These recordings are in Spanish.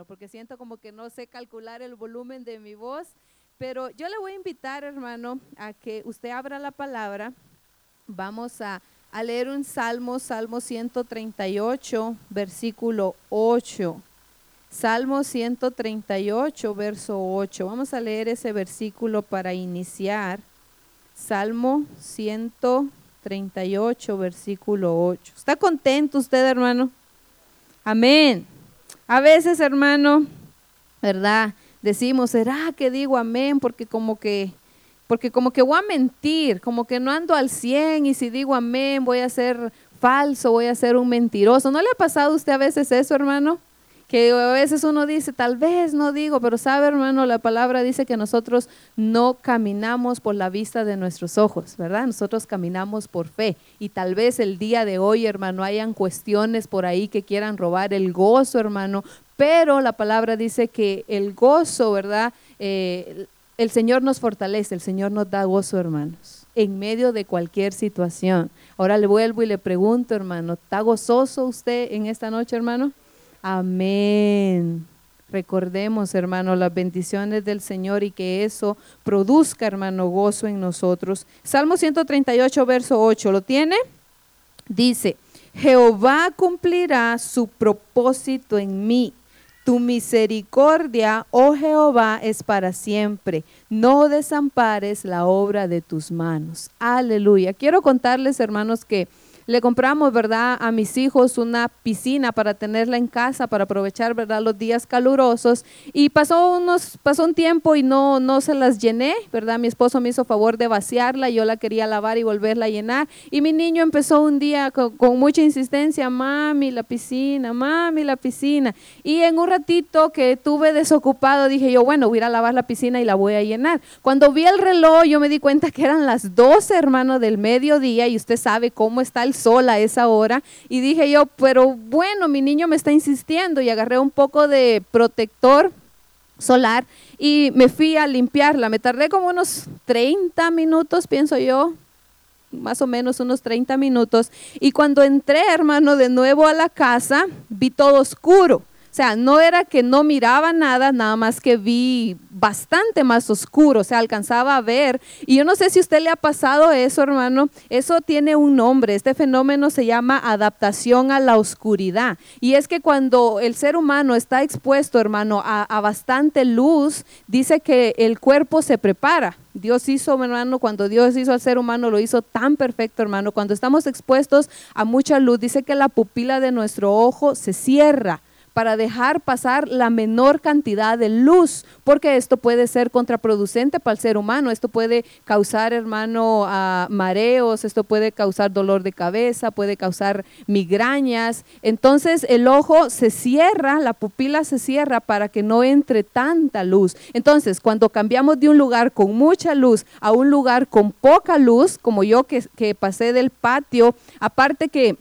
hermano, porque siento como que no sé calcular el volumen de mi voz, pero yo le voy a invitar, hermano, a que usted abra la palabra. Vamos a, a leer un salmo, Salmo 138, versículo 8. Salmo 138, verso 8. Vamos a leer ese versículo para iniciar. Salmo 138, versículo 8. ¿Está contento usted, hermano? Amén. A veces, hermano, ¿verdad? Decimos, ¿será que digo amén? Porque como que, porque como que voy a mentir, como que no ando al 100 y si digo amén voy a ser falso, voy a ser un mentiroso. ¿No le ha pasado a usted a veces eso, hermano? Que a veces uno dice, tal vez no digo, pero sabe hermano, la palabra dice que nosotros no caminamos por la vista de nuestros ojos, ¿verdad? Nosotros caminamos por fe. Y tal vez el día de hoy, hermano, hayan cuestiones por ahí que quieran robar el gozo, hermano, pero la palabra dice que el gozo, ¿verdad? Eh, el Señor nos fortalece, el Señor nos da gozo, hermanos, en medio de cualquier situación. Ahora le vuelvo y le pregunto, hermano, ¿está gozoso usted en esta noche, hermano? Amén. Recordemos, hermano, las bendiciones del Señor y que eso produzca, hermano, gozo en nosotros. Salmo 138, verso 8, ¿lo tiene? Dice, Jehová cumplirá su propósito en mí. Tu misericordia, oh Jehová, es para siempre. No desampares la obra de tus manos. Aleluya. Quiero contarles, hermanos, que le compramos, ¿verdad?, a mis hijos una piscina para tenerla en casa, para aprovechar, ¿verdad?, los días calurosos. Y pasó, unos, pasó un tiempo y no, no se las llené, ¿verdad? Mi esposo me hizo favor de vaciarla, yo la quería lavar y volverla a llenar. Y mi niño empezó un día con, mucha insistencia, mami, la piscina, mami, la piscina. Y en un ratito que tuve desocupado, dije yo, bueno, voy a lavar la piscina y la voy a llenar. Cuando vi el reloj, yo me di cuenta que eran las 12, hermano, del mediodía y usted sabe cómo está el sola a esa hora y dije yo, pero bueno, mi niño me está insistiendo y agarré un poco de protector solar y me fui a limpiarla. Me tardé como unos 30 minutos, pienso yo, más o menos unos 30 minutos. Y cuando entré, hermano, de nuevo a la casa, vi todo oscuro. O sea, no era que no miraba nada, nada más que vi bastante más oscuro, o sea, alcanzaba a ver. Y yo no sé si a usted le ha pasado eso, hermano. Eso tiene un nombre. Este fenómeno se llama adaptación a la oscuridad. Y es que cuando el ser humano está expuesto, hermano, a, a bastante luz, dice que el cuerpo se prepara. Dios hizo, hermano, cuando Dios hizo al ser humano, lo hizo tan perfecto, hermano. Cuando estamos expuestos a mucha luz, dice que la pupila de nuestro ojo se cierra para dejar pasar la menor cantidad de luz, porque esto puede ser contraproducente para el ser humano, esto puede causar, hermano, mareos, esto puede causar dolor de cabeza, puede causar migrañas. Entonces el ojo se cierra, la pupila se cierra para que no entre tanta luz. Entonces, cuando cambiamos de un lugar con mucha luz a un lugar con poca luz, como yo que, que pasé del patio, aparte que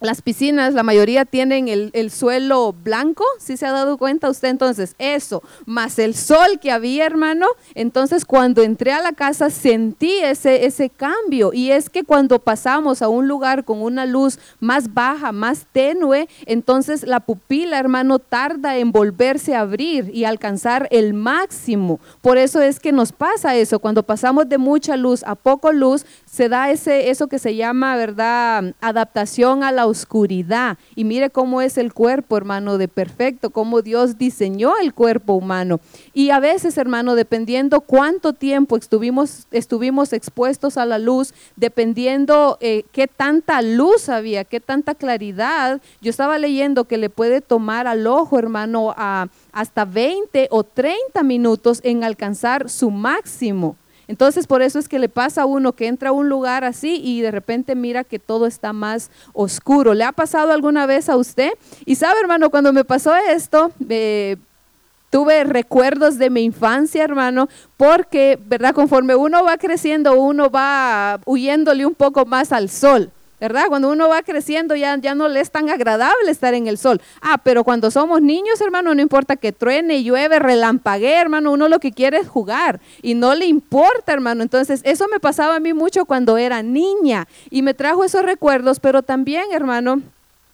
las piscinas, la mayoría tienen el, suelo blanco, si se ha dado cuenta usted entonces, eso, más el sol que había, hermano, entonces cuando entré a la casa sentí ese, ese cambio y es que cuando pasamos a un lugar con una luz más baja, más tenue, entonces la pupila, hermano, tarda en volverse a abrir y alcanzar el máximo. Por eso es que nos pasa eso, cuando pasamos de mucha luz a poco luz, se da ese, eso que se llama, ¿verdad?, adaptación a la oscuridad. Y mire cómo es el cuerpo, hermano, de perfecto, cómo Dios diseñó el cuerpo humano. Y a veces, hermano, dependiendo cuánto tiempo estuvimos, estuvimos expuestos a la luz, dependiendo eh, qué tanta luz había, qué tanta claridad, yo estaba leyendo que le puede tomar al ojo, hermano, a hasta 20 o 30 minutos en alcanzar su máximo. Entonces, por eso es que le pasa a uno que entra a un lugar así y de repente mira que todo está más oscuro. ¿Le ha pasado alguna vez a usted? Y sabe, hermano, cuando me pasó esto, eh, tuve recuerdos de mi infancia, hermano, porque, ¿verdad? Conforme uno va creciendo, uno va huyéndole un poco más al sol. ¿Verdad? Cuando uno va creciendo ya, ya no le es tan agradable estar en el sol. Ah, pero cuando somos niños, hermano, no importa que truene, llueve, relampague, hermano, uno lo que quiere es jugar y no le importa, hermano. Entonces, eso me pasaba a mí mucho cuando era niña y me trajo esos recuerdos, pero también, hermano,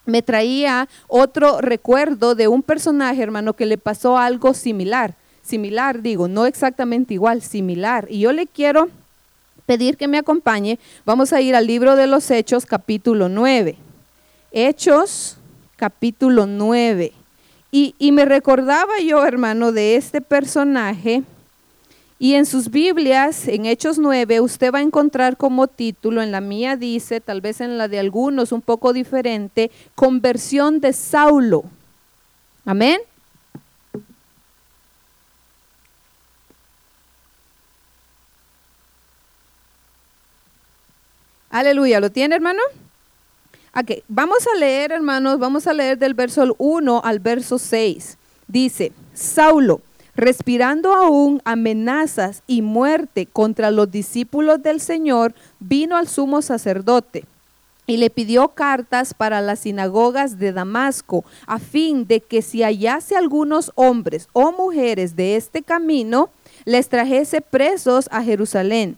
me traía otro recuerdo de un personaje, hermano, que le pasó algo similar. Similar, digo, no exactamente igual, similar. Y yo le quiero pedir que me acompañe. Vamos a ir al libro de los Hechos, capítulo 9. Hechos, capítulo 9. Y, me recordaba yo, hermano, de este personaje y en sus Biblias, en Hechos 9, usted va a encontrar como título, en la mía dice, tal vez en la de algunos un poco diferente, conversión de Saulo. Amén. Aleluya, ¿lo tiene hermano? Vamos a leer hermanos, vamos a leer del verso 1 al verso 6. Dice, Saulo respirando aún amenazas y muerte contra los discípulos del Señor, vino al sumo sacerdote y le pidió cartas para las sinagogas de Damasco, a fin de que si hallase algunos hombres o mujeres de este camino, les trajese presos a Jerusalén.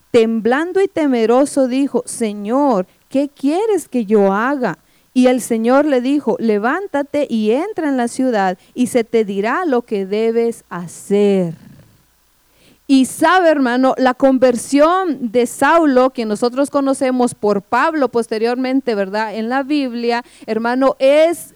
temblando y temeroso, dijo, Señor, ¿qué quieres que yo haga? Y el Señor le dijo, levántate y entra en la ciudad y se te dirá lo que debes hacer. Y sabe, hermano, la conversión de Saulo, que nosotros conocemos por Pablo posteriormente, ¿verdad? En la Biblia, hermano, es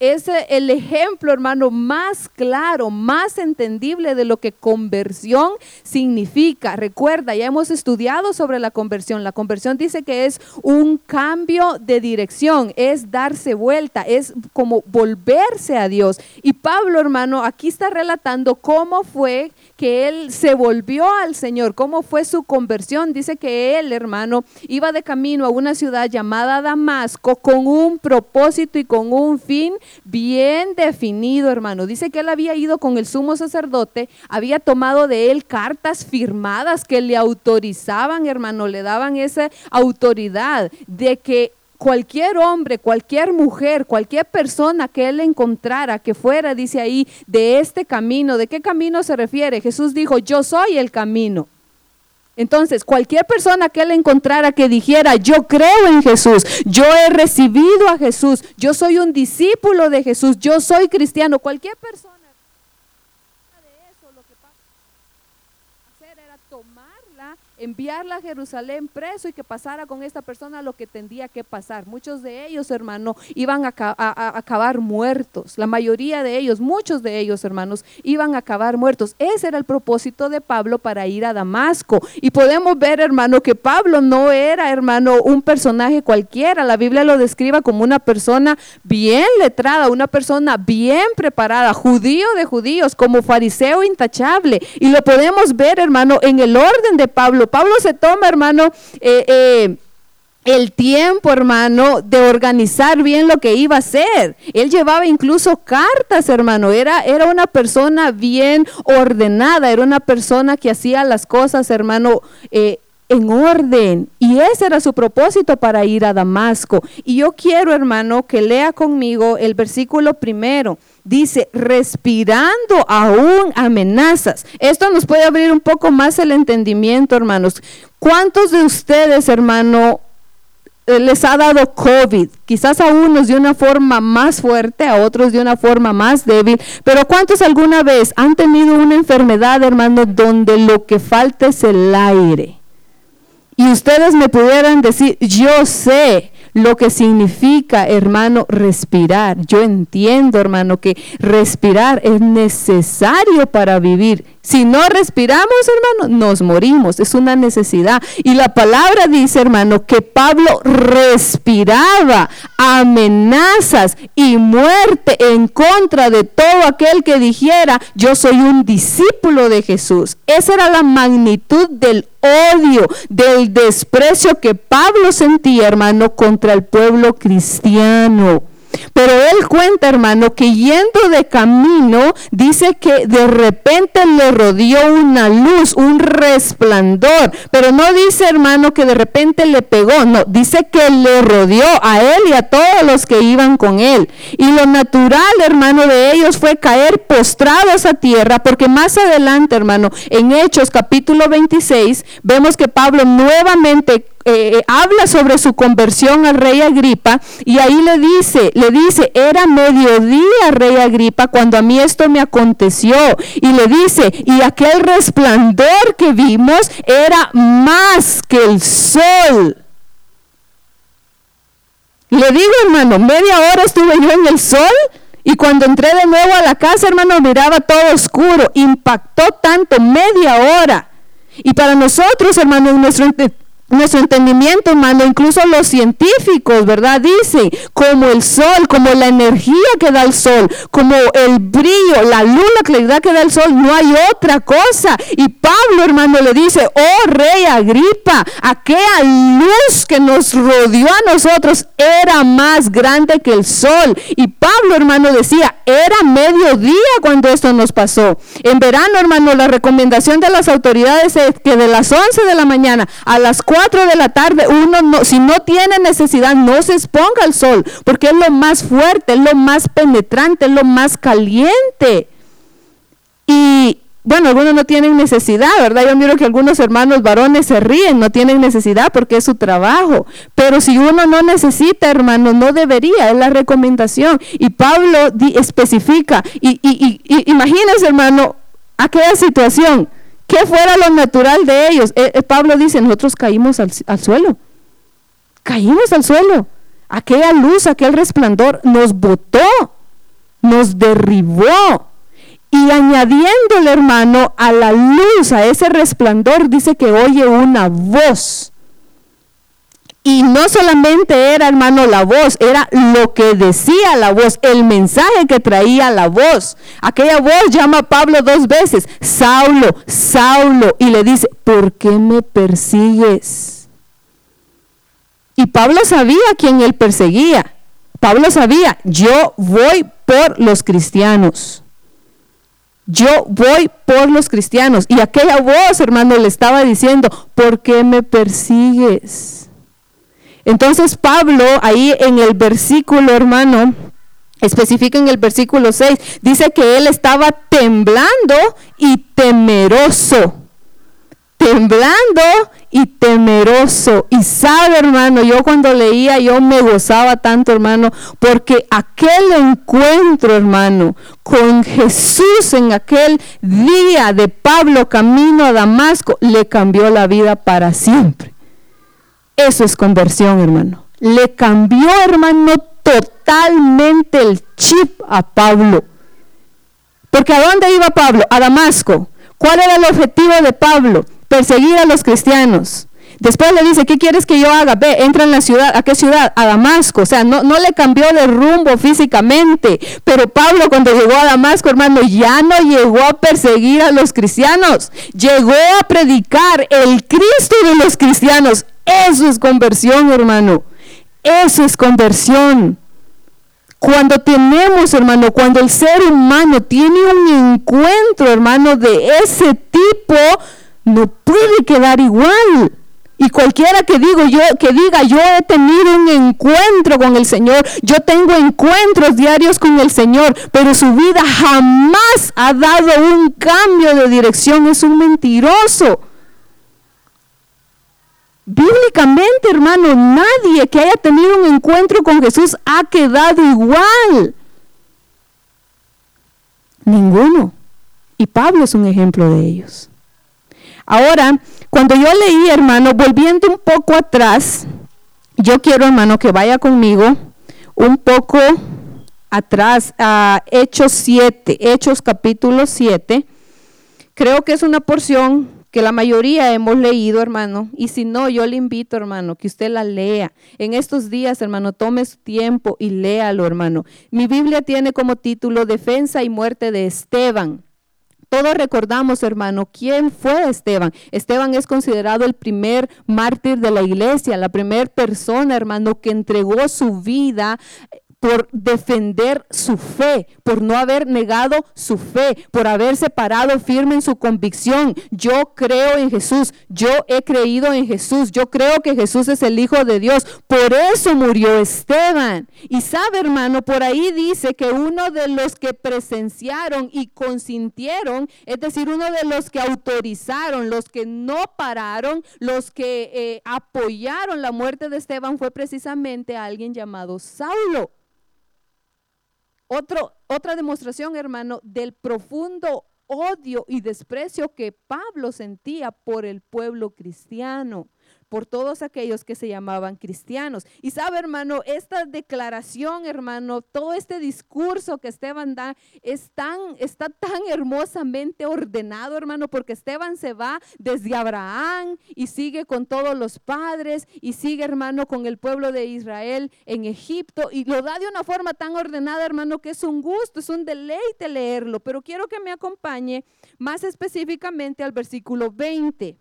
es el ejemplo, hermano, más claro, más entendible de lo que conversión significa. Recuerda, ya hemos estudiado sobre la conversión. La conversión dice que es un cambio de dirección, es darse vuelta, es como volverse a Dios. Y Pablo, hermano, aquí está relatando cómo fue que él se volvió al Señor, cómo fue su conversión. Dice que él, hermano, iba de camino a una ciudad llamada Damasco con un propósito y con un fin bien definido, hermano. Dice que él había ido con el sumo sacerdote, había tomado de él cartas firmadas que le autorizaban, hermano, le daban esa autoridad de que cualquier hombre, cualquier mujer, cualquier persona que él encontrara que fuera, dice ahí, de este camino, ¿de qué camino se refiere? Jesús dijo, yo soy el camino. Entonces, cualquier persona que él encontrara que dijera, yo creo en Jesús, yo he recibido a Jesús, yo soy un discípulo de Jesús, yo soy cristiano, cualquier persona de eso, lo que hacer era tomarla enviarla a Jerusalén preso y que pasara con esta persona lo que tendría que pasar. Muchos de ellos, hermano, iban a, acabar muertos. La mayoría de ellos, muchos de ellos, hermanos, iban a acabar muertos. Ese era el propósito de Pablo para ir a Damasco. Y podemos ver, hermano, que Pablo no era, hermano, un personaje cualquiera. La Biblia lo describe como una persona bien letrada, una persona bien preparada, judío de judíos, como fariseo intachable. Y lo podemos ver, hermano, en el orden de Pablo. Pablo se toma, hermano, eh, eh, el tiempo, hermano, de organizar bien lo que iba a hacer. Él llevaba incluso cartas, hermano. Era, era una persona bien ordenada, era una persona que hacía las cosas, hermano, eh, en orden. Y ese era su propósito para ir a Damasco. Y yo quiero, hermano, que lea conmigo el versículo primero dice, respirando aún amenazas. Esto nos puede abrir un poco más el entendimiento, hermanos. ¿Cuántos de ustedes, hermano, eh, les ha dado COVID? Quizás a unos de una forma más fuerte, a otros de una forma más débil, pero ¿cuántos alguna vez han tenido una enfermedad, hermano, donde lo que falta es el aire? Y ustedes me pudieran decir, yo sé, lo que significa, hermano, respirar. Yo entiendo, hermano, que respirar es necesario para vivir. Si no respiramos, hermano, nos morimos. Es una necesidad. Y la palabra dice, hermano, que Pablo respiraba amenazas y muerte en contra de todo aquel que dijera, yo soy un discípulo de Jesús. Esa era la magnitud del odio, del desprecio que Pablo sentía, hermano, contra el pueblo cristiano. Pero él cuenta, hermano, que yendo de camino, dice que de repente le rodeó una luz, un resplandor. Pero no dice, hermano, que de repente le pegó, no, dice que le rodeó a él y a todos los que iban con él. Y lo natural, hermano, de ellos fue caer postrados a tierra, porque más adelante, hermano, en Hechos capítulo 26, vemos que Pablo nuevamente eh, habla sobre su conversión al rey Agripa y ahí le dice, le dice, era mediodía, rey Agripa, cuando a mí esto me aconteció. Y le dice, y aquel resplandor que vimos era más que el sol. Le digo, hermano, media hora estuve yo en el sol y cuando entré de nuevo a la casa, hermano, miraba todo oscuro. Impactó tanto, media hora. Y para nosotros, hermano, nuestro nuestro entendimiento, hermano, incluso los científicos, ¿verdad? Dicen, como el sol, como la energía que da el sol, como el brillo, la luz, la claridad que da el sol, no hay otra cosa. Y Pablo, hermano, le dice, oh rey Agripa, aquella luz que nos rodeó a nosotros era más grande que el sol. Y Pablo, hermano, decía, era mediodía cuando esto nos pasó. En verano, hermano, la recomendación de las autoridades es que de las 11 de la mañana a las 4 de la tarde, uno no, si no tiene necesidad, no se exponga al sol, porque es lo más fuerte, es lo más penetrante, es lo más caliente. Y bueno, algunos no tienen necesidad, ¿verdad? Yo miro que algunos hermanos varones se ríen, no tienen necesidad porque es su trabajo. Pero si uno no necesita, hermano, no debería, es la recomendación. Y Pablo especifica, y, y, y imagínense, hermano, aquella situación ¿Qué fuera lo natural de ellos? Eh, eh, Pablo dice, nosotros caímos al, suelo. Caímos al suelo. Aquella luz, aquel resplandor nos botó, nos derribó. Y añadiéndole, hermano, a la luz, a ese resplandor, dice que oye una voz. Y no solamente era, hermano, la voz, era lo que decía la voz, el mensaje que traía la voz. Aquella voz llama a Pablo dos veces, Saulo, Saulo, y le dice, ¿por qué me persigues? Y Pablo sabía quién él perseguía. Pablo sabía, yo voy por los cristianos. Yo voy por los cristianos. Y aquella voz, hermano, le estaba diciendo, ¿por qué me persigues? Entonces Pablo ahí en el versículo, hermano, especifica en el versículo 6, dice que él estaba temblando y temeroso. Temblando y temeroso. Y sabe, hermano, yo cuando leía, yo me gozaba tanto, hermano, porque aquel encuentro, hermano, con Jesús en aquel día de Pablo camino a Damasco, le cambió la vida para siempre. Eso es conversión, hermano. Le cambió, hermano, totalmente el chip a Pablo. Porque ¿a dónde iba Pablo? A Damasco. ¿Cuál era el objetivo de Pablo? Perseguir a los cristianos. Después le dice, ¿qué quieres que yo haga? Ve, entra en la ciudad. ¿A qué ciudad? A Damasco. O sea, no, no le cambió de rumbo físicamente. Pero Pablo cuando llegó a Damasco, hermano, ya no llegó a perseguir a los cristianos. Llegó a predicar el Cristo de los cristianos. Eso es conversión, hermano. Eso es conversión. Cuando tenemos, hermano, cuando el ser humano tiene un encuentro, hermano, de ese tipo, no puede quedar igual. Y cualquiera que digo yo, que diga yo he tenido un encuentro con el Señor, yo tengo encuentros diarios con el Señor, pero su vida jamás ha dado un cambio de dirección, es un mentiroso. Bíblicamente, hermano, nadie que haya tenido un encuentro con Jesús ha quedado igual. Ninguno. Y Pablo es un ejemplo de ellos. Ahora, cuando yo leí, hermano, volviendo un poco atrás, yo quiero, hermano, que vaya conmigo un poco atrás a Hechos 7, Hechos capítulo 7. Creo que es una porción que la mayoría hemos leído, hermano, y si no, yo le invito, hermano, que usted la lea. En estos días, hermano, tome su tiempo y léalo, hermano. Mi Biblia tiene como título Defensa y muerte de Esteban. Todos recordamos, hermano, quién fue Esteban. Esteban es considerado el primer mártir de la iglesia, la primera persona, hermano, que entregó su vida por defender su fe, por no haber negado su fe, por haberse parado firme en su convicción. Yo creo en Jesús, yo he creído en Jesús, yo creo que Jesús es el Hijo de Dios. Por eso murió Esteban. Y sabe, hermano, por ahí dice que uno de los que presenciaron y consintieron, es decir, uno de los que autorizaron, los que no pararon, los que eh, apoyaron la muerte de Esteban fue precisamente alguien llamado Saulo otra demostración, hermano, del profundo odio y desprecio que Pablo sentía por el pueblo cristiano por todos aquellos que se llamaban cristianos. Y sabe, hermano, esta declaración, hermano, todo este discurso que Esteban da es tan, está tan hermosamente ordenado, hermano, porque Esteban se va desde Abraham y sigue con todos los padres y sigue, hermano, con el pueblo de Israel en Egipto y lo da de una forma tan ordenada, hermano, que es un gusto, es un deleite leerlo. Pero quiero que me acompañe más específicamente al versículo 20.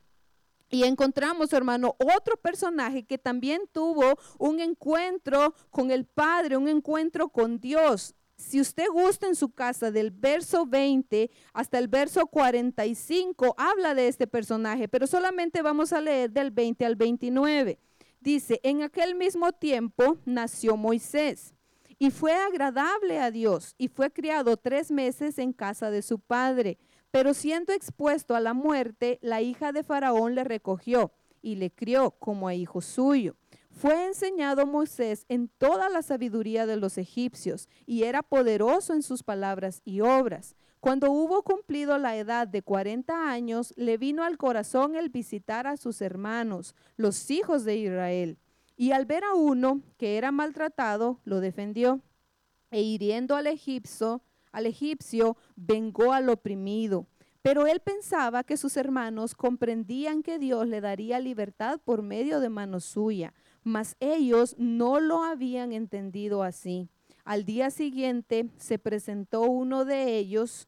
Y encontramos, hermano, otro personaje que también tuvo un encuentro con el Padre, un encuentro con Dios. Si usted gusta en su casa del verso 20 hasta el verso 45, habla de este personaje, pero solamente vamos a leer del 20 al 29. Dice, en aquel mismo tiempo nació Moisés y fue agradable a Dios y fue criado tres meses en casa de su padre pero siendo expuesto a la muerte, la hija de Faraón le recogió y le crió como a hijo suyo. Fue enseñado Moisés en toda la sabiduría de los egipcios y era poderoso en sus palabras y obras. Cuando hubo cumplido la edad de 40 años, le vino al corazón el visitar a sus hermanos, los hijos de Israel. Y al ver a uno que era maltratado, lo defendió. E hiriendo al egipcio, al egipcio vengó al oprimido. Pero él pensaba que sus hermanos comprendían que Dios le daría libertad por medio de mano suya, mas ellos no lo habían entendido así. Al día siguiente se presentó uno de ellos,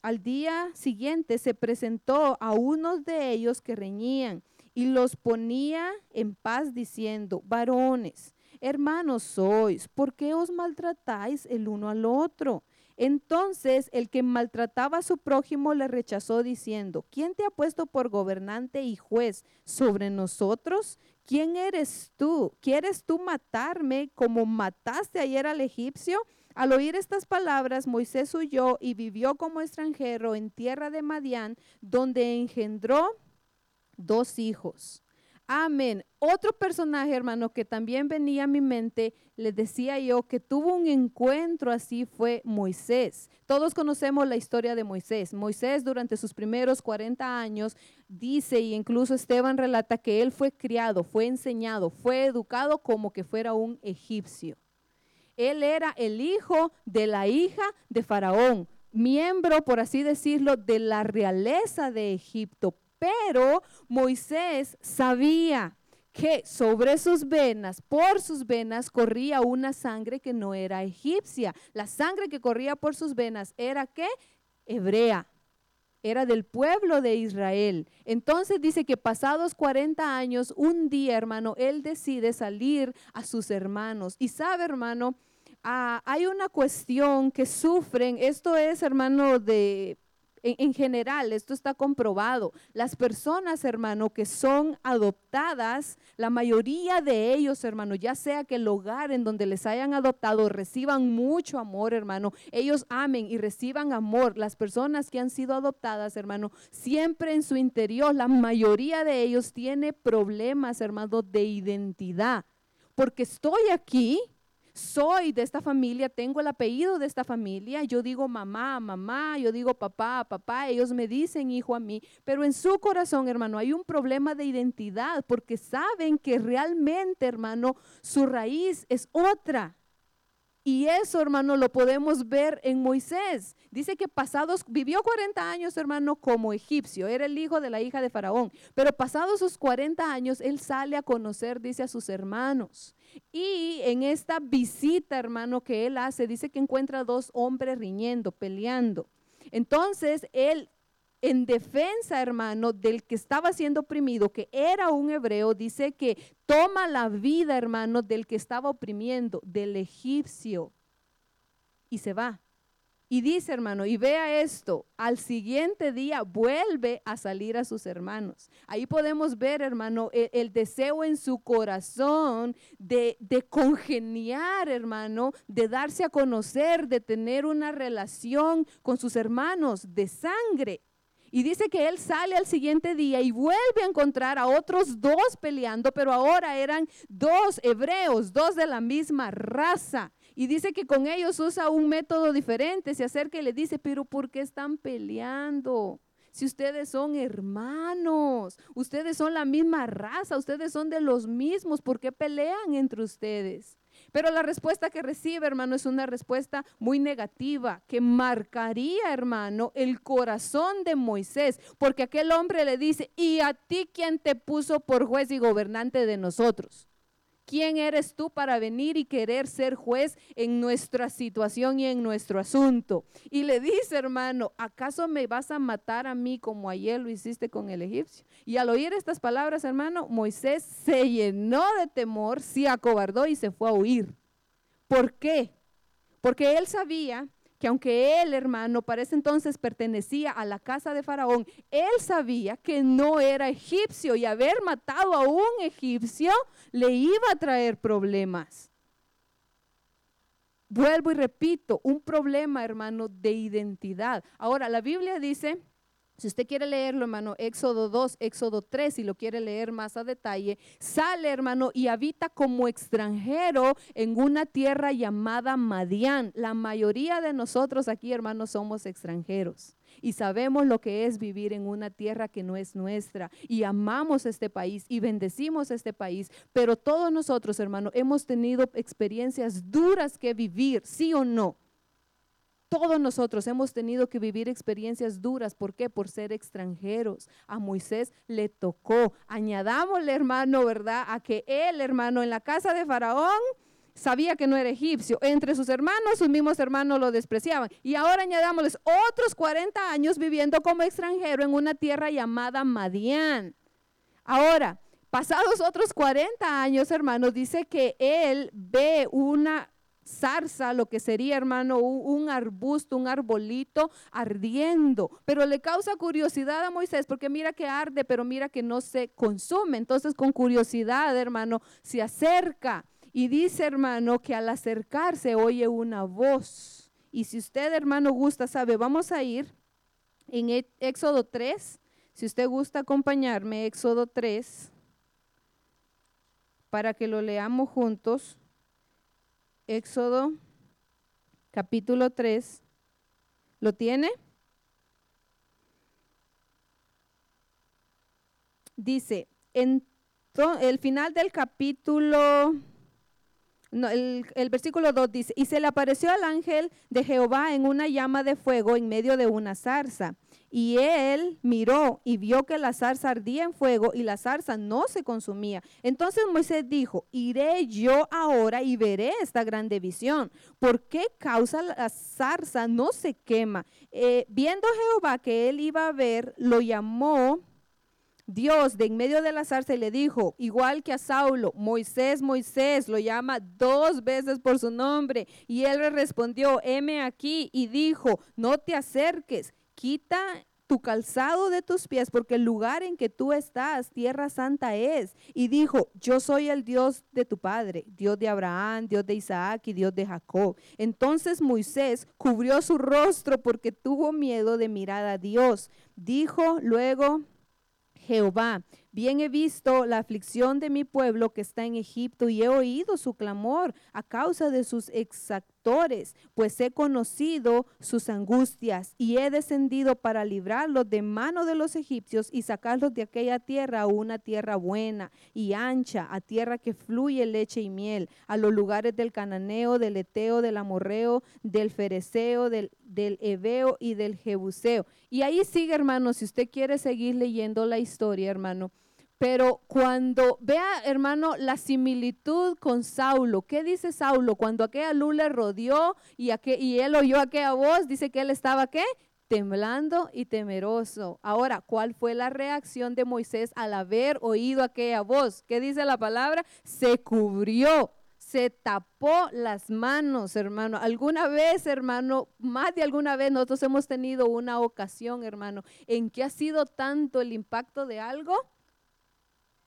al día siguiente se presentó a unos de ellos que reñían y los ponía en paz diciendo, varones, hermanos sois, ¿por qué os maltratáis el uno al otro? Entonces el que maltrataba a su prójimo le rechazó diciendo, ¿quién te ha puesto por gobernante y juez sobre nosotros? ¿Quién eres tú? ¿Quieres tú matarme como mataste ayer al egipcio? Al oír estas palabras, Moisés huyó y vivió como extranjero en tierra de Madián, donde engendró dos hijos. Amén. Otro personaje, hermano, que también venía a mi mente, les decía yo que tuvo un encuentro así fue Moisés. Todos conocemos la historia de Moisés. Moisés durante sus primeros 40 años dice, y incluso Esteban relata que él fue criado, fue enseñado, fue educado como que fuera un egipcio. Él era el hijo de la hija de Faraón, miembro, por así decirlo, de la realeza de Egipto, pero Moisés sabía que sobre sus venas, por sus venas, corría una sangre que no era egipcia. La sangre que corría por sus venas era qué? Hebrea. Era del pueblo de Israel. Entonces dice que pasados 40 años, un día, hermano, él decide salir a sus hermanos. Y sabe, hermano, ah, hay una cuestión que sufren. Esto es, hermano, de en, general, esto está comprobado. Las personas, hermano, que son adoptadas, la mayoría de ellos, hermano, ya sea que el hogar en donde les hayan adoptado reciban mucho amor, hermano, ellos amen y reciban amor. Las personas que han sido adoptadas, hermano, siempre en su interior, la mayoría de ellos tiene problemas, hermano, de identidad. Porque estoy aquí, soy de esta familia, tengo el apellido de esta familia, yo digo mamá, mamá, yo digo papá, papá, ellos me dicen hijo a mí, pero en su corazón, hermano, hay un problema de identidad porque saben que realmente, hermano, su raíz es otra. Y eso, hermano, lo podemos ver en Moisés. Dice que pasados, vivió 40 años, hermano, como egipcio. Era el hijo de la hija de Faraón. Pero pasados sus 40 años, él sale a conocer, dice a sus hermanos. Y en esta visita, hermano, que él hace, dice que encuentra dos hombres riñendo, peleando. Entonces, él en defensa, hermano, del que estaba siendo oprimido, que era un hebreo, dice que toma la vida, hermano, del que estaba oprimiendo, del egipcio, y se va. Y dice, hermano, y vea esto, al siguiente día vuelve a salir a sus hermanos. Ahí podemos ver, hermano, el, deseo en su corazón de, de, congeniar, hermano, de darse a conocer, de tener una relación con sus hermanos de sangre. Y dice que él sale al siguiente día y vuelve a encontrar a otros dos peleando, pero ahora eran dos hebreos, dos de la misma raza. Y dice que con ellos usa un método diferente, se acerca y le dice, pero ¿por qué están peleando? Si ustedes son hermanos, ustedes son la misma raza, ustedes son de los mismos, ¿por qué pelean entre ustedes? Pero la respuesta que recibe, hermano, es una respuesta muy negativa, que marcaría, hermano, el corazón de Moisés, porque aquel hombre le dice, ¿y a ti quién te puso por juez y gobernante de nosotros? ¿Quién eres tú para venir y querer ser juez en nuestra situación y en nuestro asunto? Y le dice, hermano, ¿acaso me vas a matar a mí como ayer lo hiciste con el egipcio? Y al oír estas palabras, hermano, Moisés se llenó de temor, se acobardó y se fue a huir. ¿Por qué? Porque él sabía que aunque él, hermano, para ese entonces pertenecía a la casa de Faraón, él sabía que no era egipcio y haber matado a un egipcio le iba a traer problemas. Vuelvo y repito, un problema, hermano, de identidad. Ahora, la Biblia dice si usted quiere leerlo, hermano, Éxodo 2, Éxodo 3, si lo quiere leer más a detalle, sale, hermano, y habita como extranjero en una tierra llamada Madián. La mayoría de nosotros aquí, hermanos, somos extranjeros y sabemos lo que es vivir en una tierra que no es nuestra y amamos este país y bendecimos este país, pero todos nosotros, hermano, hemos tenido experiencias duras que vivir, sí o no. Todos nosotros hemos tenido que vivir experiencias duras. ¿Por qué? Por ser extranjeros. A Moisés le tocó. Añadámosle, hermano, ¿verdad? A que él, hermano, en la casa de Faraón sabía que no era egipcio. Entre sus hermanos, sus mismos hermanos lo despreciaban. Y ahora añadámosles otros 40 años viviendo como extranjero en una tierra llamada Madián. Ahora, pasados otros 40 años, hermanos, dice que él ve una zarza, lo que sería, hermano, un, arbusto, un arbolito ardiendo. Pero le causa curiosidad a Moisés porque mira que arde, pero mira que no se consume. Entonces, con curiosidad, hermano, se acerca y dice, hermano, que al acercarse oye una voz. Y si usted, hermano, gusta, sabe, vamos a ir en Éxodo 3. Si usted gusta acompañarme, Éxodo 3, para que lo leamos juntos. Éxodo capítulo 3. ¿Lo tiene? Dice, en el final del capítulo el, el, versículo 2 dice, y se le apareció al ángel de Jehová en una llama de fuego en medio de una zarza. Y él miró y vio que la zarza ardía en fuego y la zarza no se consumía. Entonces Moisés dijo, iré yo ahora y veré esta grande visión. ¿Por qué causa la zarza no se quema? Eh, viendo Jehová que él iba a ver, lo llamó Dios de en medio de la zarza le dijo, igual que a Saulo, Moisés, Moisés, lo llama dos veces por su nombre. Y él le respondió, heme aquí, y dijo, no te acerques, quita tu calzado de tus pies, porque el lugar en que tú estás, tierra santa es. Y dijo, yo soy el Dios de tu padre, Dios de Abraham, Dios de Isaac y Dios de Jacob. Entonces Moisés cubrió su rostro porque tuvo miedo de mirar a Dios. Dijo luego, Jehová, bien he visto la aflicción de mi pueblo que está en Egipto y he oído su clamor a causa de sus pues he conocido sus angustias y he descendido para librarlos de mano de los egipcios y sacarlos de aquella tierra a una tierra buena y ancha, a tierra que fluye leche y miel, a los lugares del cananeo, del eteo, del amorreo, del fereceo, del, del y del jebuseo. Y ahí sigue, hermano, si usted quiere seguir leyendo la historia, hermano pero cuando vea, hermano, la similitud con Saulo, ¿qué dice Saulo? Cuando aquella luz le rodeó y, él oyó aquella voz, dice que él estaba, ¿qué? temblando y temeroso. Ahora, ¿cuál fue la reacción de Moisés al haber oído aquella voz? ¿Qué dice la palabra? Se cubrió se tapó las manos, hermano. Alguna vez, hermano, más de alguna vez nosotros hemos tenido una ocasión, hermano, en que ha sido tanto el impacto de algo.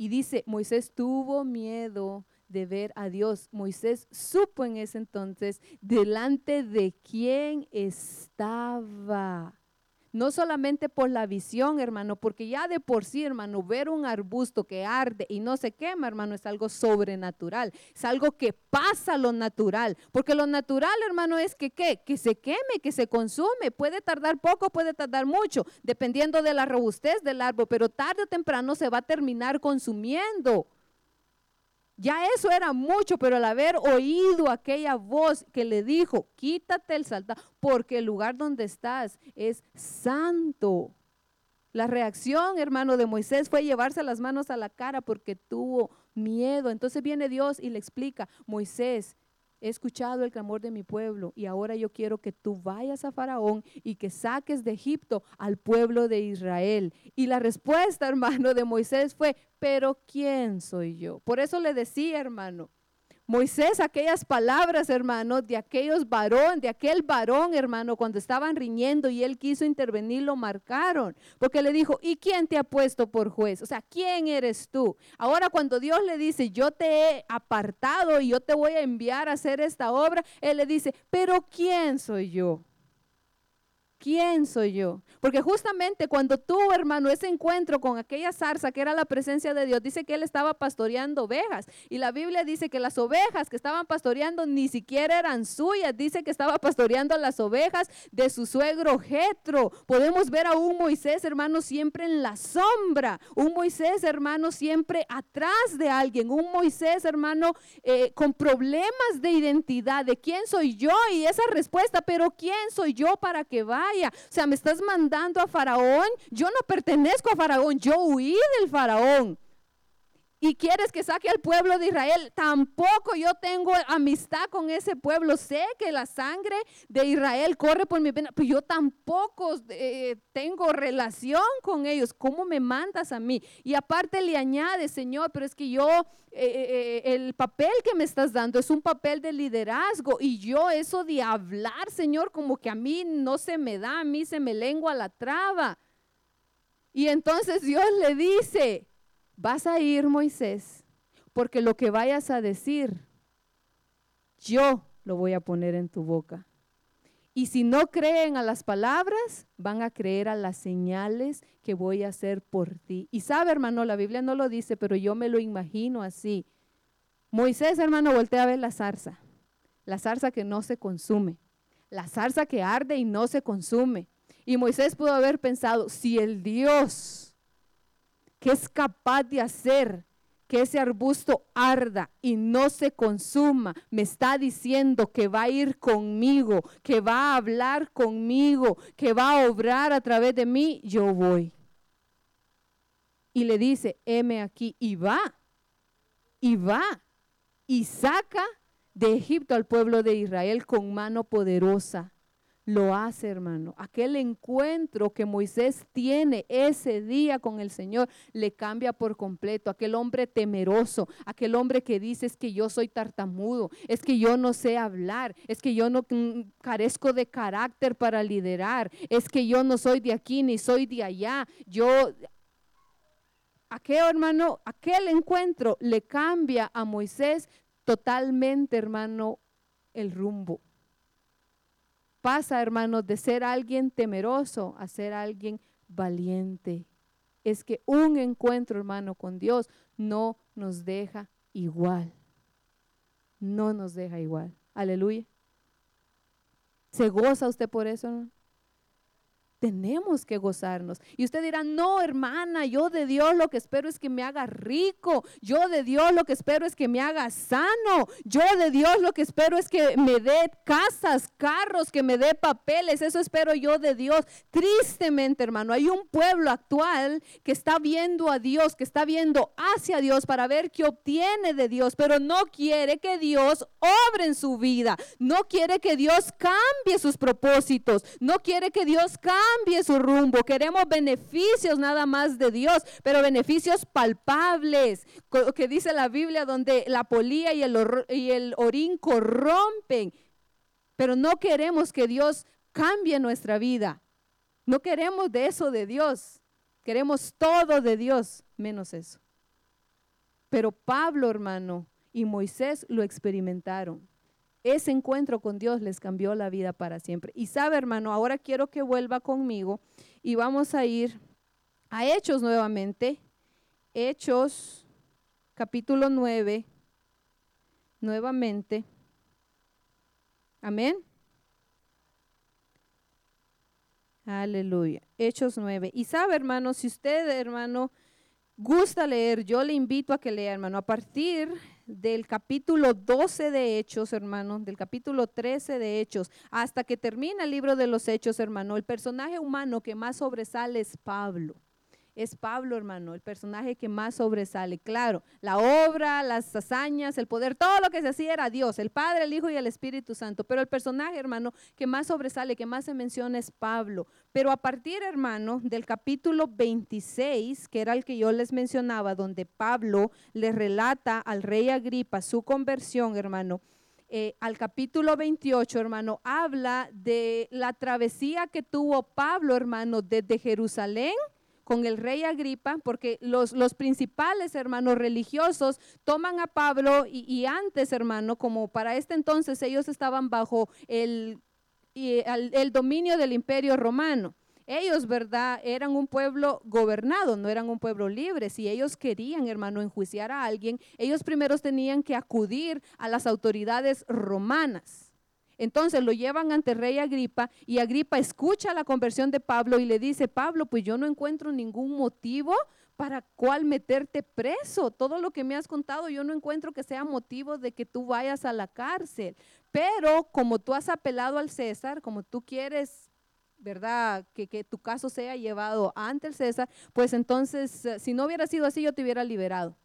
Y dice, Moisés tuvo miedo de ver a Dios. Moisés supo en ese entonces delante de quién estaba. No solamente por la visión, hermano, porque ya de por sí, hermano, ver un arbusto que arde y no se quema, hermano, es algo sobrenatural. Es algo que pasa lo natural. Porque lo natural, hermano, es que ¿qué? Que se queme, que se consume. Puede tardar poco, puede tardar mucho, dependiendo de la robustez del árbol, pero tarde o temprano se va a terminar consumiendo. Ya eso era mucho, pero al haber oído aquella voz que le dijo, quítate el salta, porque el lugar donde estás es santo. La reacción, hermano, de Moisés fue llevarse las manos a la cara porque tuvo miedo. Entonces viene Dios y le explica, Moisés, he escuchado el clamor de mi pueblo y ahora yo quiero que tú vayas a Faraón y que saques de Egipto al pueblo de Israel. Y la respuesta, hermano, de Moisés fue, pero ¿quién soy yo? Por eso le decía, hermano, Moisés, aquellas palabras, hermano, de aquellos varón, de aquel varón, hermano, cuando estaban riñendo y él quiso intervenir, lo marcaron, porque le dijo, ¿y quién te ha puesto por juez? O sea, ¿quién eres tú? Ahora cuando Dios le dice, yo te he apartado y yo te voy a enviar a hacer esta obra, él le dice, pero ¿quién soy yo? ¿Quién soy yo? Porque justamente cuando tuvo, hermano, ese encuentro con aquella zarza que era la presencia de Dios, dice que él estaba pastoreando ovejas. Y la Biblia dice que las ovejas que estaban pastoreando ni siquiera eran suyas. Dice que estaba pastoreando las ovejas de su suegro Jetro. Podemos ver a un Moisés, hermano, siempre en la sombra. Un Moisés, hermano, siempre atrás de alguien. Un Moisés, hermano, eh, con problemas de identidad, de quién soy yo y esa respuesta, pero quién soy yo para que vaya o sea, me estás mandando a Faraón. Yo no pertenezco a Faraón, yo huí del Faraón y quieres que saque al pueblo de Israel, tampoco yo tengo amistad con ese pueblo. Sé que la sangre de Israel corre por mi vena, pero yo tampoco eh, tengo relación con ellos. ¿Cómo me mandas a mí? Y aparte le añade, Señor, pero es que yo, eh, eh, el papel que me estás dando es un papel de liderazgo y yo eso de hablar, Señor, como que a mí no se me da, a mí se me lengua la traba. Y entonces Dios le dice, vas a ir, Moisés, porque lo que vayas a decir, yo lo voy a poner en tu boca. Y si no creen a las palabras, van a creer a las señales que voy a hacer por ti. Y sabe, hermano, la Biblia no lo dice, pero yo me lo imagino así. Moisés, hermano, voltea a ver la zarza. La zarza que no se consume. La zarza que arde y no se consume. Y Moisés pudo haber pensado, si el Dios que es capaz de hacer que ese arbusto arda y no se consuma, me está diciendo que va a ir conmigo, que va a hablar conmigo, que va a obrar a través de mí, yo voy. Y le dice, heme aquí, y va, y va, y saca de Egipto al pueblo de Israel con mano poderosa lo hace, hermano. Aquel encuentro que Moisés tiene ese día con el Señor le cambia por completo. Aquel hombre temeroso, aquel hombre que dice es que yo soy tartamudo, es que yo no sé hablar, es que yo no mm, carezco de carácter para liderar, es que yo no soy de aquí ni soy de allá. Yo aquel hermano, aquel encuentro le cambia a Moisés totalmente, hermano, el rumbo pasa, hermanos, de ser alguien temeroso a ser alguien valiente. Es que un encuentro, hermano, con Dios no nos deja igual. No nos deja igual. Aleluya. ¿Se goza usted por eso? Tenemos que gozarnos. Y usted dirá, no, hermana, yo de Dios lo que espero es que me haga rico. Yo de Dios lo que espero es que me haga sano. Yo de Dios lo que espero es que me dé casas, carros, que me dé papeles. Eso espero yo de Dios. Tristemente, hermano, hay un pueblo actual que está viendo a Dios, que está viendo hacia Dios para ver qué obtiene de Dios, pero no quiere que Dios obre en su vida. No quiere que Dios cambie sus propósitos. No quiere que Dios cambie cambie su rumbo. Queremos beneficios nada más de Dios, pero beneficios palpables, que dice la Biblia, donde la polía y el, y el orín corrompen. Pero no queremos que Dios cambie nuestra vida. No queremos de eso de Dios. Queremos todo de Dios, menos eso. Pero Pablo, hermano, y Moisés lo experimentaron. Ese encuentro con Dios les cambió la vida para siempre. Y sabe, hermano, ahora quiero que vuelva conmigo y vamos a ir a Hechos nuevamente. Hechos capítulo 9, nuevamente. Amén. Aleluya. Hechos 9. Y sabe, hermano, si usted, hermano, gusta leer, yo le invito a que lea, hermano, a partir del capítulo 12 de Hechos, hermano, del capítulo 13 de Hechos, hasta que termina el libro de los Hechos, hermano, el personaje humano que más sobresale es Pablo es Pablo, hermano, el personaje que más sobresale. Claro, la obra, las hazañas, el poder, todo lo que se hacía era Dios, el Padre, el Hijo y el Espíritu Santo. Pero el personaje, hermano, que más sobresale, que más se menciona es Pablo. Pero a partir, hermano, del capítulo 26, que era el que yo les mencionaba, donde Pablo le relata al rey Agripa su conversión, hermano, eh, al capítulo 28, hermano, habla de la travesía que tuvo Pablo, hermano, desde Jerusalén con el rey Agripa, porque los, los principales hermanos religiosos toman a Pablo y, antes, hermano, como para este entonces ellos estaban bajo el, el, el dominio del imperio romano. Ellos, ¿verdad? Eran un pueblo gobernado, no eran un pueblo libre. Si ellos querían, hermano, enjuiciar a alguien, ellos primero tenían que acudir a las autoridades romanas. Entonces lo llevan ante rey Agripa y Agripa escucha la conversión de Pablo y le dice, Pablo, pues yo no encuentro ningún motivo para cual meterte preso. Todo lo que me has contado yo no encuentro que sea motivo de que tú vayas a la cárcel. Pero como tú has apelado al César, como tú quieres ¿verdad? Que, que, tu caso sea llevado ante el César, pues entonces, eh, si no hubiera sido así, yo te hubiera liberado.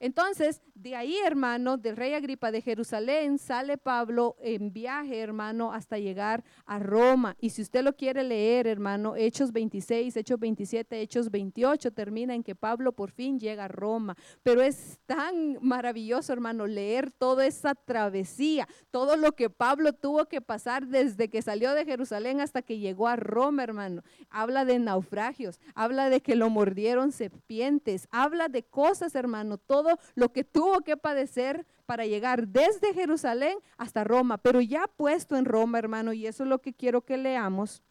Entonces, de ahí, hermano, del rey Agripa de Jerusalén, sale Pablo en viaje, hermano, hasta llegar a Roma. Y si usted lo quiere leer, hermano, Hechos 26, Hechos 27, Hechos 28, termina en que Pablo por fin llega a Roma. Pero es tan maravilloso, hermano, leer toda esa travesía, todo lo que Pablo tuvo que pasar desde que salió de Jerusalén hasta que llegó a Roma, hermano. Habla de naufragios, habla de que lo mordieron serpientes, habla de cosas, hermano, todo lo que tuvo que padecer para llegar desde Jerusalén hasta Roma, pero ya puesto en Roma, hermano, y eso es lo que quiero que leamos.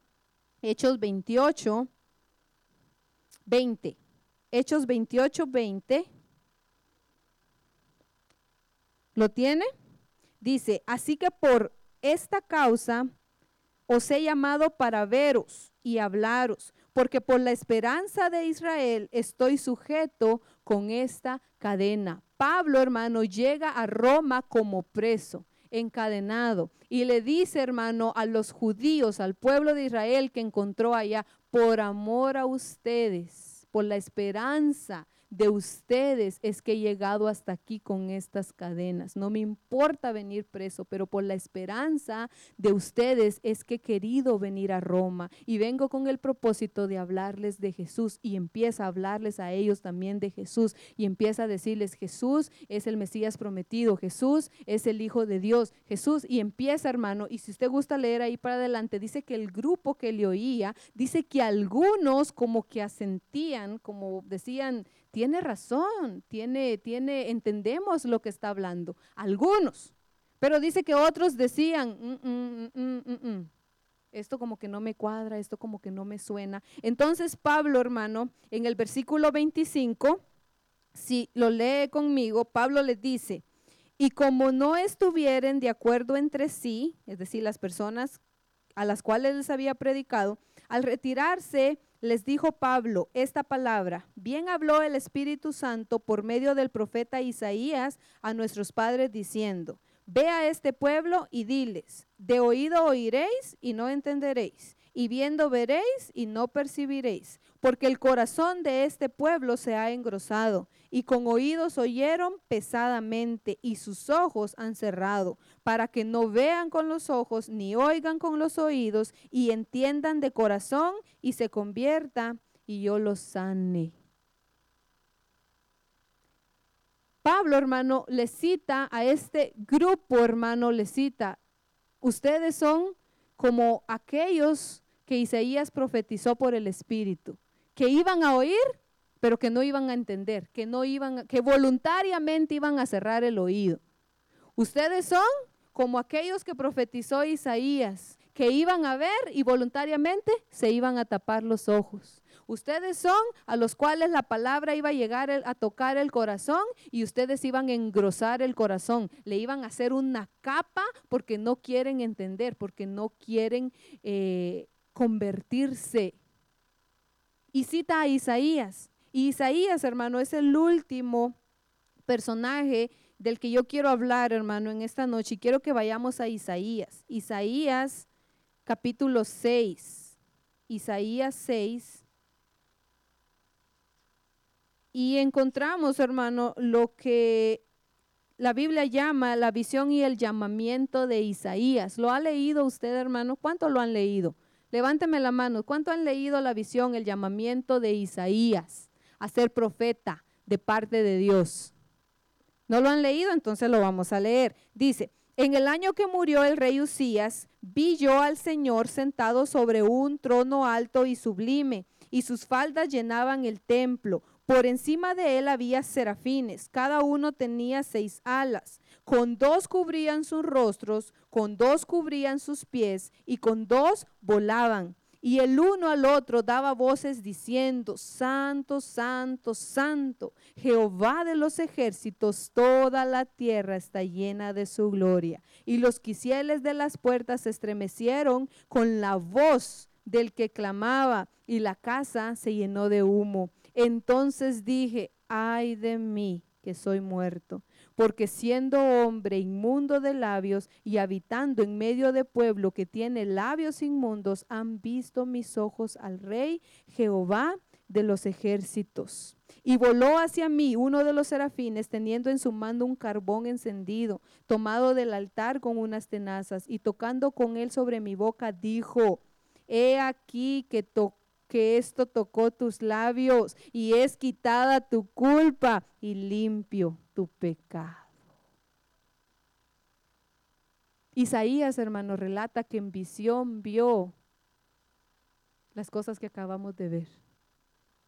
Hechos 28, 20. Hechos 28, 20. ¿Lo tiene? Dice, así que por esta causa os he llamado para veros y hablaros, porque por la esperanza de Israel estoy sujeto con esta cadena. Pablo, hermano, llega a Roma como preso encadenado y le dice, hermano, a los judíos, al pueblo de Israel que encontró allá, por amor a ustedes, por la esperanza de ustedes es que he llegado hasta aquí con estas cadenas. No me importa venir preso, pero por la esperanza de ustedes es que he querido venir a Roma y vengo con el propósito de hablarles de Jesús y empieza a hablarles a ellos también de Jesús y empieza a decirles Jesús es el Mesías prometido, Jesús es el Hijo de Dios, Jesús y empieza hermano y si usted gusta leer ahí para adelante dice que el grupo que le oía dice que algunos como que asentían, como decían tiene razón, tiene, tiene, entendemos lo que está hablando. Algunos. Pero dice que otros decían, mm, mm, mm, esto como que no me cuadra, esto como que no me suena. Entonces Pablo, hermano, en el versículo 25, si lo lee conmigo, Pablo le dice, y como no estuvieren de acuerdo entre sí, es decir, las personas a las cuales les había predicado, al retirarse, les dijo Pablo esta palabra, bien habló el Espíritu Santo por medio del profeta Isaías a nuestros padres diciendo, ve a este pueblo y diles, de oído oiréis y no entenderéis, y viendo veréis y no percibiréis, porque el corazón de este pueblo se ha engrosado, y con oídos oyeron pesadamente, y sus ojos han cerrado, para que no vean con los ojos, ni oigan con los oídos, y entiendan de corazón, y se convierta, y yo los sane. Pablo, hermano, le cita a este grupo, hermano, le cita, ustedes son como aquellos que Isaías profetizó por el Espíritu, que iban a oír, pero que no iban a entender, que no iban, que voluntariamente iban a cerrar el oído. Ustedes son como aquellos que profetizó Isaías, que iban a ver y voluntariamente se iban a tapar los ojos. Ustedes son a los cuales la palabra iba a llegar a tocar el corazón y ustedes iban a engrosar el corazón, le iban a hacer una capa porque no quieren entender, porque no quieren eh, convertirse. Y cita a Isaías. Y Isaías, hermano, es el último personaje del que yo quiero hablar, hermano, en esta noche. Y quiero que vayamos a Isaías. Isaías capítulo 6. Isaías 6. Y encontramos, hermano, lo que la Biblia llama la visión y el llamamiento de Isaías. ¿Lo ha leído usted, hermano? ¿Cuánto lo han leído? Levánteme la mano. ¿Cuánto han leído la visión, el llamamiento de Isaías a ser profeta de parte de Dios? ¿No lo han leído? Entonces lo vamos a leer. Dice, en el año que murió el rey Usías, vi yo al Señor sentado sobre un trono alto y sublime, y sus faldas llenaban el templo. Por encima de él había serafines, cada uno tenía seis alas. Con dos cubrían sus rostros, con dos cubrían sus pies, y con dos volaban. Y el uno al otro daba voces diciendo, Santo, Santo, Santo, Jehová de los ejércitos, toda la tierra está llena de su gloria. Y los quisieles de las puertas se estremecieron con la voz del que clamaba, y la casa se llenó de humo. Entonces dije, ay de mí que soy muerto, porque siendo hombre inmundo de labios y habitando en medio de pueblo que tiene labios inmundos, han visto mis ojos al rey Jehová de los ejércitos. Y voló hacia mí uno de los serafines, teniendo en su mano un carbón encendido, tomado del altar con unas tenazas, y tocando con él sobre mi boca, dijo, He aquí que tocó que esto tocó tus labios y es quitada tu culpa y limpio tu pecado. Isaías, hermano, relata que en visión vio las cosas que acabamos de ver.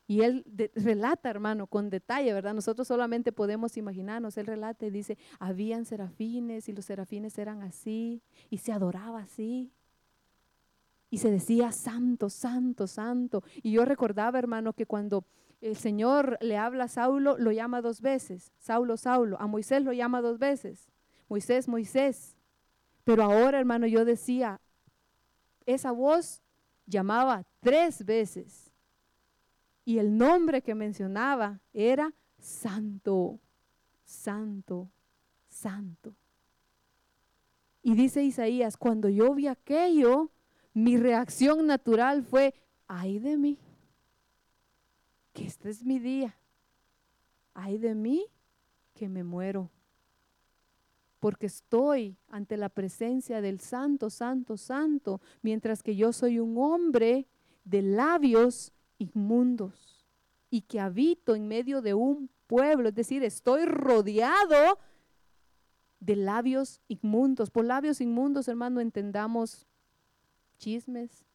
Y él relata, hermano, con detalle, ¿verdad? Nosotros solamente podemos imaginarnos. Él relata y dice, habían serafines y los serafines eran así y se adoraba así y se decía santo, santo, santo. Y yo recordaba, hermano, que cuando el Señor le habla a Saulo, lo llama dos veces, Saulo, Saulo. A Moisés lo llama dos veces, Moisés, Moisés. Pero ahora, hermano, yo decía, esa voz llamaba tres veces. Y el nombre que mencionaba era santo, santo, santo. Y dice Isaías, cuando yo vi aquello, mi reacción natural fue, ay de mí, que este es mi día, ay de mí, que me muero, porque estoy ante la presencia del Santo, Santo, Santo, mientras que yo soy un hombre de labios inmundos y que habito en medio de un pueblo, es decir, estoy rodeado de labios inmundos. Por labios inmundos, hermano, entendamos chismes,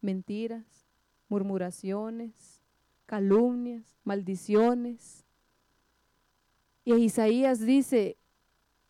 mentiras, murmuraciones, calumnias, maldiciones. Y Isaías dice,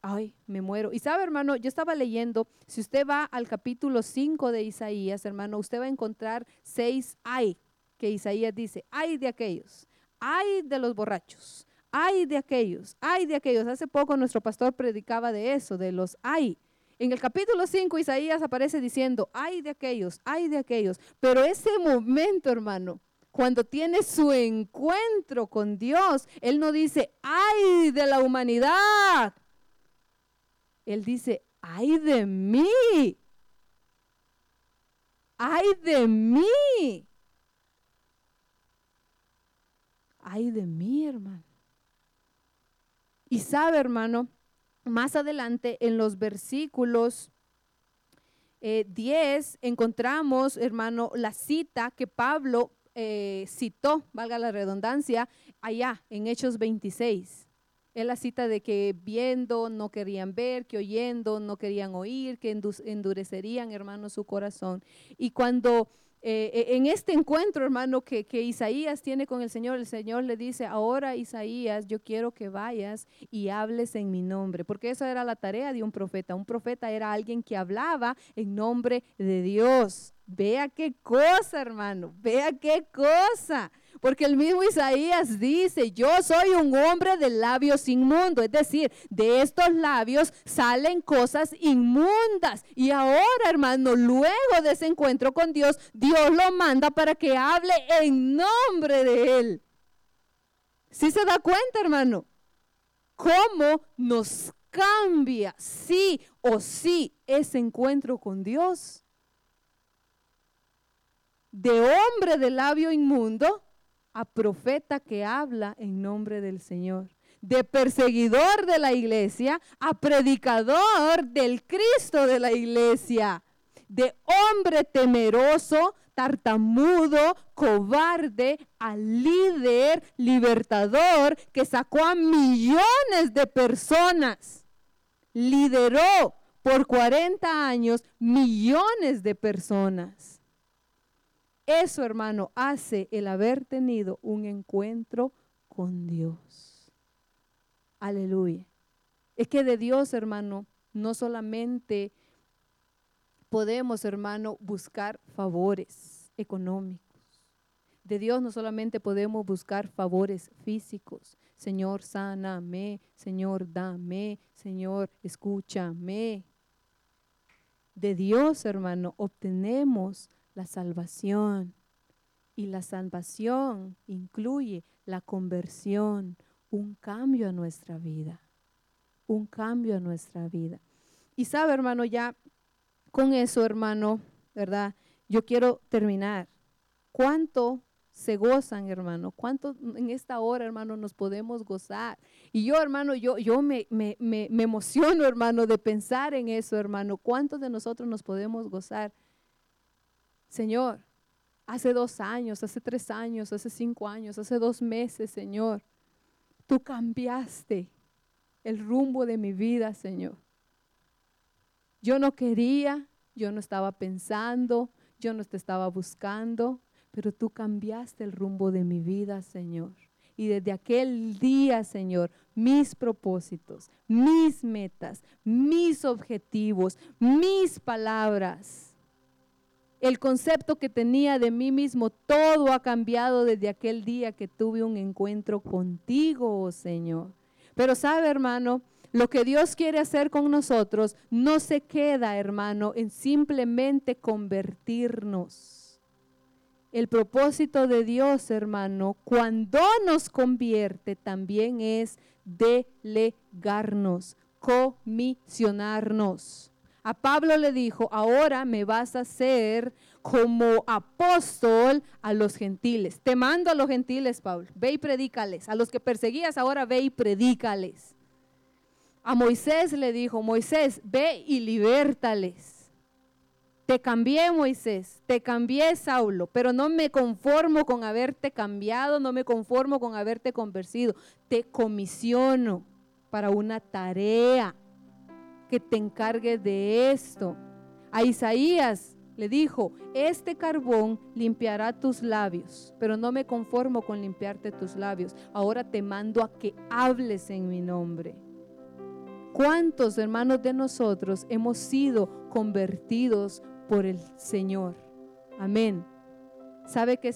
ay, me muero. Y sabe, hermano, yo estaba leyendo, si usted va al capítulo 5 de Isaías, hermano, usted va a encontrar seis ay, que Isaías dice, ay de aquellos, ay de los borrachos, ay de aquellos, ay de aquellos. Hace poco nuestro pastor predicaba de eso, de los ay. En el capítulo 5 Isaías aparece diciendo, ay de aquellos, ay de aquellos. Pero ese momento, hermano, cuando tiene su encuentro con Dios, Él no dice, ay de la humanidad. Él dice, ay de mí. ay de mí. Ay de mí, hermano. Y sabe, hermano, más adelante en los versículos 10 eh, encontramos, hermano, la cita que Pablo eh, citó, valga la redundancia, allá en Hechos 26. Es la cita de que viendo no querían ver, que oyendo no querían oír, que endurecerían, hermano, su corazón. Y cuando eh, eh, en este encuentro, hermano, que, que, Isaías tiene con el Señor, el Señor le dice, ahora Isaías, yo quiero que vayas y hables en mi nombre, porque esa era la tarea de un profeta. Un profeta era alguien que hablaba en nombre de Dios. Vea qué cosa, hermano, vea qué cosa. Porque el mismo Isaías dice, yo soy un hombre de labios inmundos. Es decir, de estos labios salen cosas inmundas. Y ahora, hermano, luego de ese encuentro con Dios, Dios lo manda para que hable en nombre de Él. ¿Sí se da cuenta, hermano? ¿Cómo nos cambia sí o sí ese encuentro con Dios? de hombre de labio inmundo a profeta que habla en nombre del Señor. De perseguidor de la iglesia a predicador del Cristo de la iglesia. De hombre temeroso, tartamudo, cobarde, a líder, libertador, que sacó a millones de personas. Lideró por 40 años millones de personas. Eso, hermano, hace el haber tenido un encuentro con Dios. Aleluya. Es que de Dios, hermano, no solamente podemos, hermano, buscar favores económicos. De Dios no solamente podemos buscar favores físicos. Señor, sáname. Señor, dame. Señor, escúchame. De Dios, hermano, obtenemos la salvación. Y la salvación incluye la conversión, un cambio a nuestra vida, un cambio a nuestra vida. Y sabe, hermano, ya con eso, hermano, ¿verdad? Yo quiero terminar. ¿Cuánto se gozan, hermano? ¿Cuánto en esta hora, hermano, nos podemos gozar? Y yo, hermano, yo, yo me, me, me, me emociono, hermano, de pensar en eso, hermano. ¿Cuántos de nosotros nos podemos gozar? Señor, hace dos años, hace tres años, hace cinco años, hace dos meses, Señor, tú cambiaste el rumbo de mi vida, Señor. Yo no quería, yo no estaba pensando, yo no te estaba buscando, pero tú cambiaste el rumbo de mi vida, Señor. Y desde aquel día, Señor, mis propósitos, mis metas, mis objetivos, mis palabras, el concepto que tenía de mí mismo, todo ha cambiado desde aquel día que tuve un encuentro contigo, oh Señor. Pero sabe, hermano, lo que Dios quiere hacer con nosotros no se queda, hermano, en simplemente convertirnos. El propósito de Dios, hermano, cuando nos convierte, también es delegarnos, comisionarnos. A Pablo le dijo, ahora me vas a hacer como apóstol a los gentiles. Te mando a los gentiles, Pablo. Ve y predícales. A los que perseguías, ahora ve y predícales. A Moisés le dijo, Moisés, ve y libértales. Te cambié, Moisés, te cambié, Saulo, pero no me conformo con haberte cambiado, no me conformo con haberte convertido. Te comisiono para una tarea que te encargue de esto. A Isaías le dijo, este carbón limpiará tus labios, pero no me conformo con limpiarte tus labios. Ahora te mando a que hables en mi nombre. ¿Cuántos hermanos de nosotros hemos sido convertidos por el Señor? Amén. ¿Sabe que